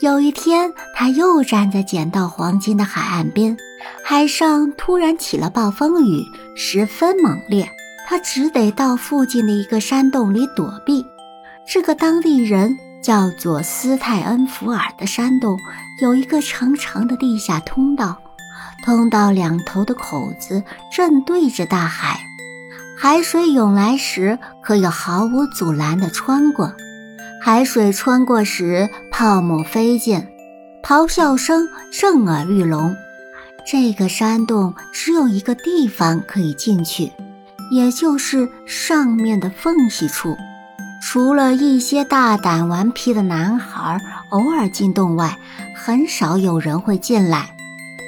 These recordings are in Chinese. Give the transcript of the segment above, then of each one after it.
有一天，他又站在捡到黄金的海岸边，海上突然起了暴风雨，十分猛烈。他只得到附近的一个山洞里躲避。这个当地人叫做斯泰恩福尔的山洞有一个长长的地下通道，通道两头的口子正对着大海，海水涌来时可以毫无阻拦地穿过。海水穿过时，泡沫飞溅，咆哮声震耳欲聋。这个山洞只有一个地方可以进去，也就是上面的缝隙处。除了一些大胆顽皮的男孩偶尔进洞外，很少有人会进来，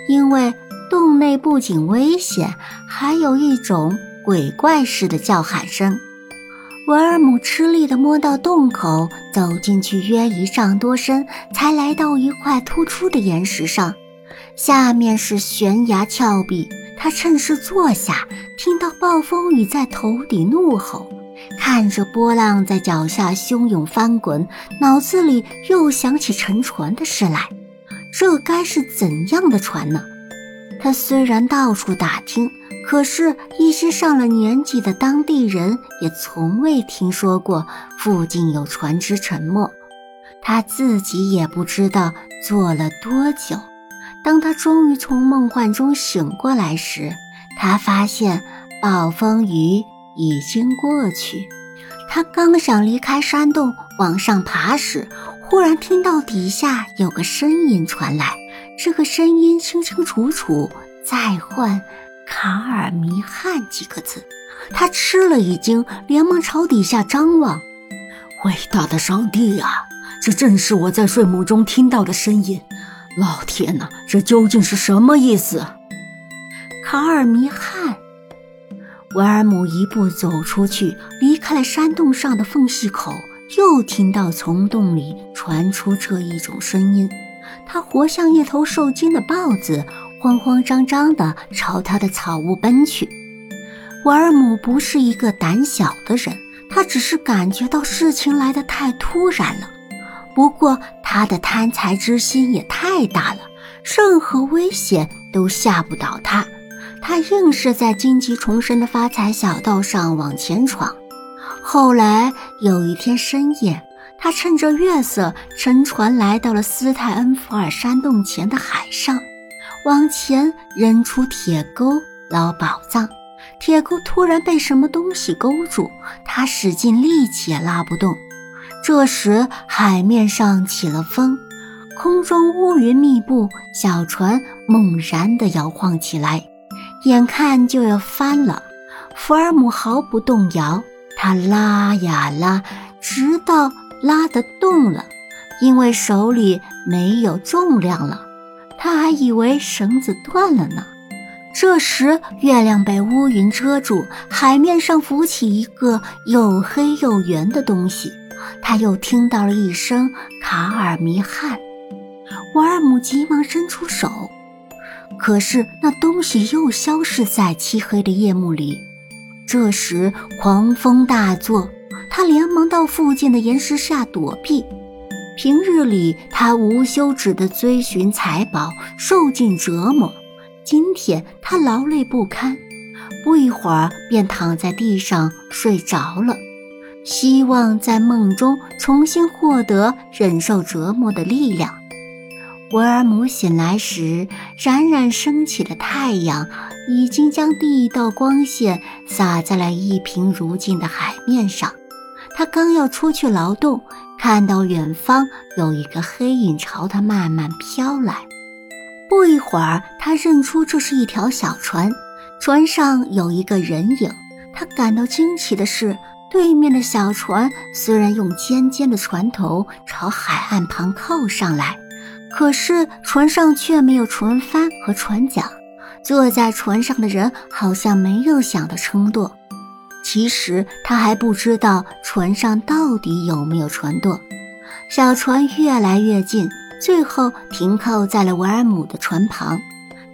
因为洞内不仅危险，还有一种鬼怪似的叫喊声。维尔姆吃力地摸到洞口，走进去约一丈多深，才来到一块突出的岩石上，下面是悬崖峭壁。他趁势坐下，听到暴风雨在头顶怒吼，看着波浪在脚下汹涌翻滚，脑子里又想起沉船的事来。这该是怎样的船呢？他虽然到处打听。可是，一些上了年纪的当地人也从未听说过附近有船只沉没。他自己也不知道坐了多久。当他终于从梦幻中醒过来时，他发现暴风雨已经过去。他刚想离开山洞往上爬时，忽然听到底下有个声音传来。这个声音清清楚楚，再唤。卡尔弥汉几个字，他吃了一惊，连忙朝底下张望。伟大的上帝呀，这正是我在睡梦中听到的声音！老天哪，这究竟是什么意思？卡尔弥汉，维尔姆一步走出去，离开了山洞上的缝隙口，又听到从洞里传出这一种声音。他活像一头受惊的豹子。慌慌张张地朝他的草屋奔去。瓦尔姆不是一个胆小的人，他只是感觉到事情来得太突然了。不过他的贪财之心也太大了，任何危险都吓不倒他。他硬是在荆棘丛生的发财小道上往前闯。后来有一天深夜，他趁着月色乘船来到了斯泰恩福尔山洞前的海上。往前扔出铁钩捞宝藏，铁钩突然被什么东西勾住，他使尽力气也拉不动。这时海面上起了风，空中乌云密布，小船猛然地摇晃起来，眼看就要翻了。福尔姆毫不动摇，他拉呀拉，直到拉得动了，因为手里没有重量了。他还以为绳子断了呢。这时，月亮被乌云遮住，海面上浮起一个又黑又圆的东西。他又听到了一声“卡尔弥汉”，瓦尔姆急忙伸出手，可是那东西又消失在漆黑的夜幕里。这时，狂风大作，他连忙到附近的岩石下躲避。平日里，他无休止地追寻财宝，受尽折磨。今天他劳累不堪，不一会儿便躺在地上睡着了，希望在梦中重新获得忍受折磨的力量。维尔姆醒来时，冉冉升起的太阳已经将第一道光线洒在了一平如镜的海面上。他刚要出去劳动。看到远方有一个黑影朝他慢慢飘来，不一会儿，他认出这是一条小船，船上有一个人影。他感到惊奇的是，对面的小船虽然用尖尖的船头朝海岸旁靠上来，可是船上却没有船帆和船桨，坐在船上的人好像没有想到撑舵。其实他还不知道船上到底有没有船舵。小船越来越近，最后停靠在了维尔姆的船旁。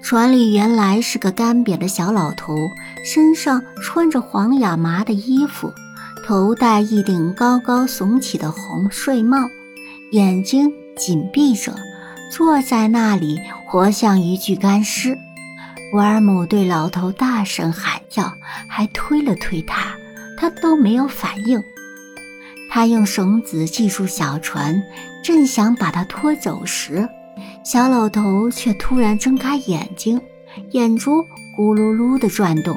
船里原来是个干瘪的小老头，身上穿着黄亚麻的衣服，头戴一顶高高耸起的红睡帽，眼睛紧闭着，坐在那里，活像一具干尸。维尔姆对老头大声喊叫，还推了推他，他都没有反应。他用绳子系住小船，正想把他拖走时，小老头却突然睁开眼睛，眼珠咕噜噜地转动，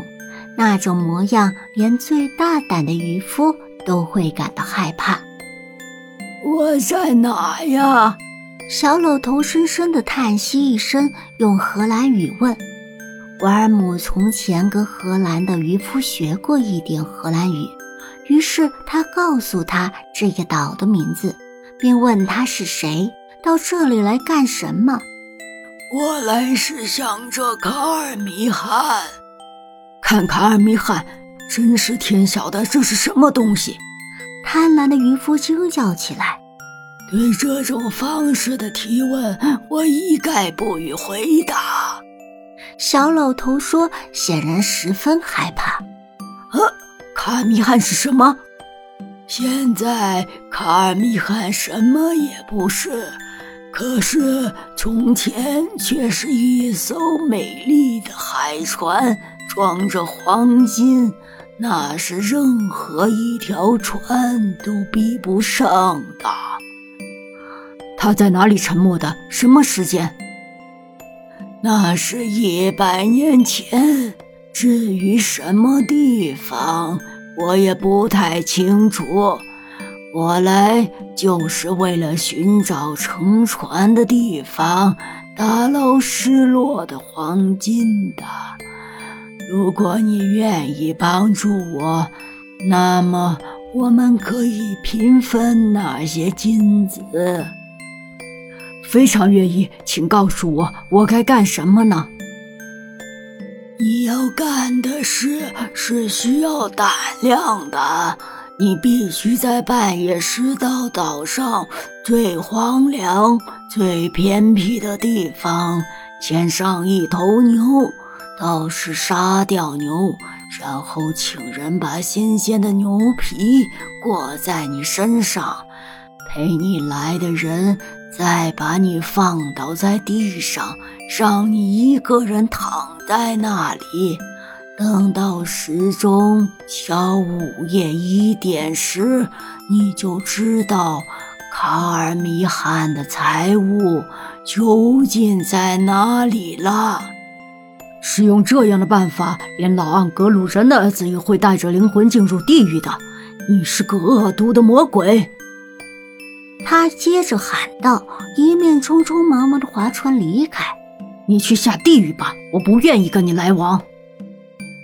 那种模样连最大胆的渔夫都会感到害怕。我在哪呀？小老头深深地叹息一声，用荷兰语问。维尔姆从前跟荷兰的渔夫学过一点荷兰语，于是他告诉他这个岛的名字，并问他是谁，到这里来干什么。我来是想着卡尔米汉，看卡尔米汉，真是天晓得这是什么东西！贪婪的渔夫惊叫起来。对这种方式的提问，我一概不予回答。小老头说：“显然十分害怕。”“呃，卡米汉是什么？”“现在卡米汉什么也不是，可是从前却是一艘美丽的海船，装着黄金，那是任何一条船都比不上的。”“他在哪里沉没的？什么时间？”那是一百年前，至于什么地方，我也不太清楚。我来就是为了寻找乘船的地方，打捞失落的黄金的。如果你愿意帮助我，那么我们可以平分那些金子。非常愿意，请告诉我，我该干什么呢？你要干的事是需要胆量的。你必须在半夜时到岛上最荒凉、最偏僻的地方牵上一头牛，到时杀掉牛，然后请人把新鲜的牛皮裹在你身上，陪你来的人。再把你放倒在地上，让你一个人躺在那里，等到时钟敲午夜一点时，你就知道卡尔米汉的财物究竟在哪里了。使用这样的办法，连老盎格鲁人的儿子也会带着灵魂进入地狱的。你是个恶毒的魔鬼。他接着喊道，一面匆匆忙忙地划船离开。你去下地狱吧，我不愿意跟你来往。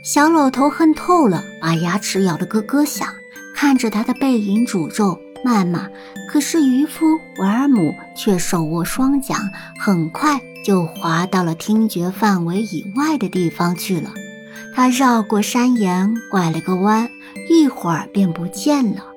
小老头恨透了，把牙齿咬得咯咯响，看着他的背影诅咒谩骂。可是渔夫维尔姆却手握双桨，很快就划到了听觉范围以外的地方去了。他绕过山岩，拐了个弯，一会儿便不见了。